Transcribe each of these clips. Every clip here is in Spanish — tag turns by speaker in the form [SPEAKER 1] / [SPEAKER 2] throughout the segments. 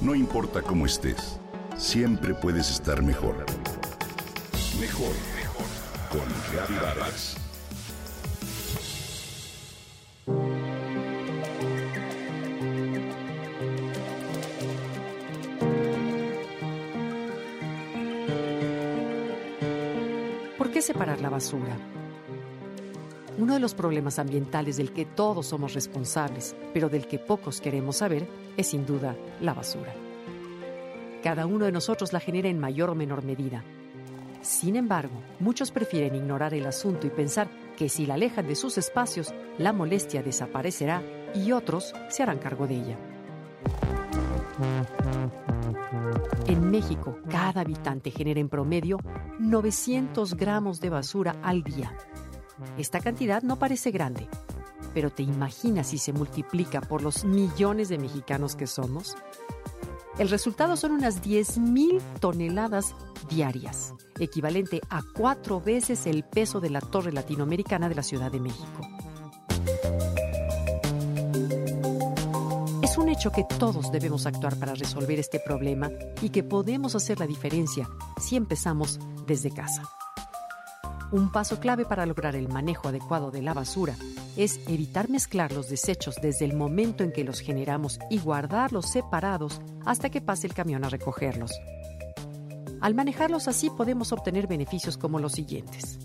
[SPEAKER 1] No importa cómo estés, siempre puedes estar mejor. Mejor, mejor. Con Reavivadas.
[SPEAKER 2] ¿Por qué separar la basura? Uno de los problemas ambientales del que todos somos responsables, pero del que pocos queremos saber, es sin duda la basura. Cada uno de nosotros la genera en mayor o menor medida. Sin embargo, muchos prefieren ignorar el asunto y pensar que si la alejan de sus espacios, la molestia desaparecerá y otros se harán cargo de ella. En México, cada habitante genera en promedio 900 gramos de basura al día. Esta cantidad no parece grande, pero ¿te imaginas si se multiplica por los millones de mexicanos que somos? El resultado son unas 10.000 toneladas diarias, equivalente a cuatro veces el peso de la torre latinoamericana de la Ciudad de México. Es un hecho que todos debemos actuar para resolver este problema y que podemos hacer la diferencia si empezamos desde casa. Un paso clave para lograr el manejo adecuado de la basura es evitar mezclar los desechos desde el momento en que los generamos y guardarlos separados hasta que pase el camión a recogerlos. Al manejarlos así podemos obtener beneficios como los siguientes.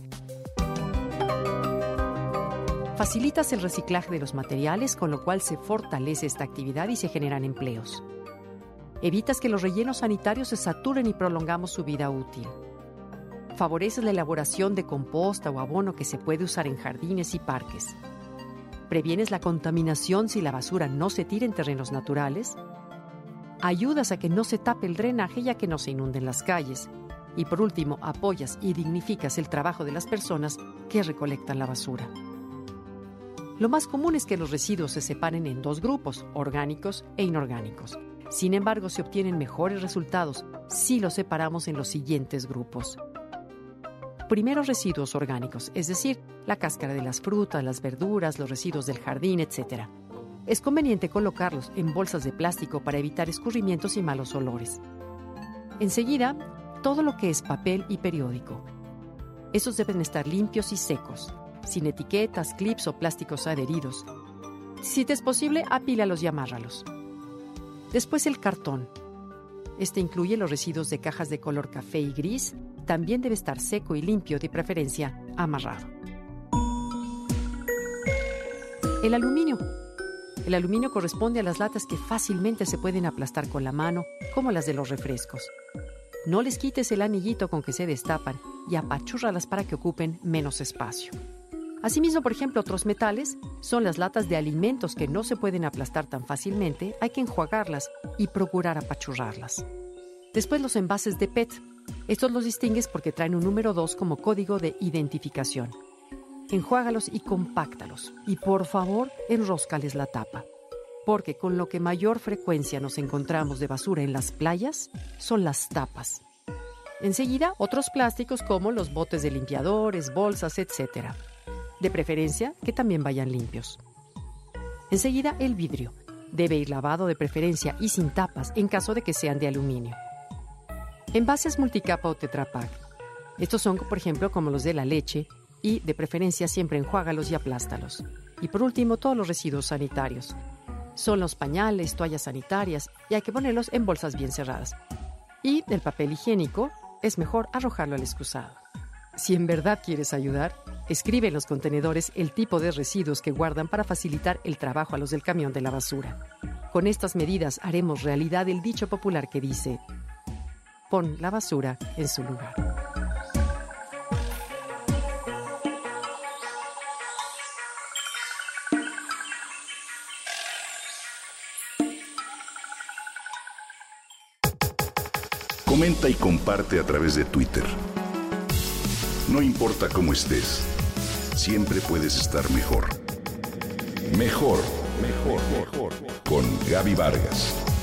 [SPEAKER 2] Facilitas el reciclaje de los materiales, con lo cual se fortalece esta actividad y se generan empleos. Evitas que los rellenos sanitarios se saturen y prolongamos su vida útil. Favoreces la elaboración de composta o abono que se puede usar en jardines y parques. Previenes la contaminación si la basura no se tira en terrenos naturales. Ayudas a que no se tape el drenaje ya que no se inunden las calles. Y por último, apoyas y dignificas el trabajo de las personas que recolectan la basura. Lo más común es que los residuos se separen en dos grupos, orgánicos e inorgánicos. Sin embargo, se obtienen mejores resultados si los separamos en los siguientes grupos. Primero residuos orgánicos, es decir, la cáscara de las frutas, las verduras, los residuos del jardín, etc. Es conveniente colocarlos en bolsas de plástico para evitar escurrimientos y malos olores. Enseguida, todo lo que es papel y periódico. Esos deben estar limpios y secos sin etiquetas, clips o plásticos adheridos. Si te es posible, apílalos y amárralos. Después el cartón. Este incluye los residuos de cajas de color café y gris. También debe estar seco y limpio, de preferencia amarrado. El aluminio. El aluminio corresponde a las latas que fácilmente se pueden aplastar con la mano, como las de los refrescos. No les quites el anillito con que se destapan y apachúrralas para que ocupen menos espacio. Asimismo, por ejemplo, otros metales son las latas de alimentos que no se pueden aplastar tan fácilmente, hay que enjuagarlas y procurar apachurrarlas. Después los envases de PET. Estos los distingues porque traen un número 2 como código de identificación. Enjuágalos y compáctalos. Y por favor, enróscales la tapa. Porque con lo que mayor frecuencia nos encontramos de basura en las playas son las tapas. Enseguida, otros plásticos como los botes de limpiadores, bolsas, etc de preferencia que también vayan limpios. Enseguida, el vidrio. Debe ir lavado de preferencia y sin tapas en caso de que sean de aluminio. Envases multicapa o tetrapack. Estos son, por ejemplo, como los de la leche y, de preferencia, siempre enjuágalos y aplástalos. Y por último, todos los residuos sanitarios. Son los pañales, toallas sanitarias y hay que ponerlos en bolsas bien cerradas. Y el papel higiénico es mejor arrojarlo al excusado. Si en verdad quieres ayudar, Escribe en los contenedores el tipo de residuos que guardan para facilitar el trabajo a los del camión de la basura. Con estas medidas haremos realidad el dicho popular que dice, pon la basura en su lugar.
[SPEAKER 1] Comenta y comparte a través de Twitter. No importa cómo estés siempre puedes estar mejor. Mejor, mejor, mejor. Con Gaby Vargas.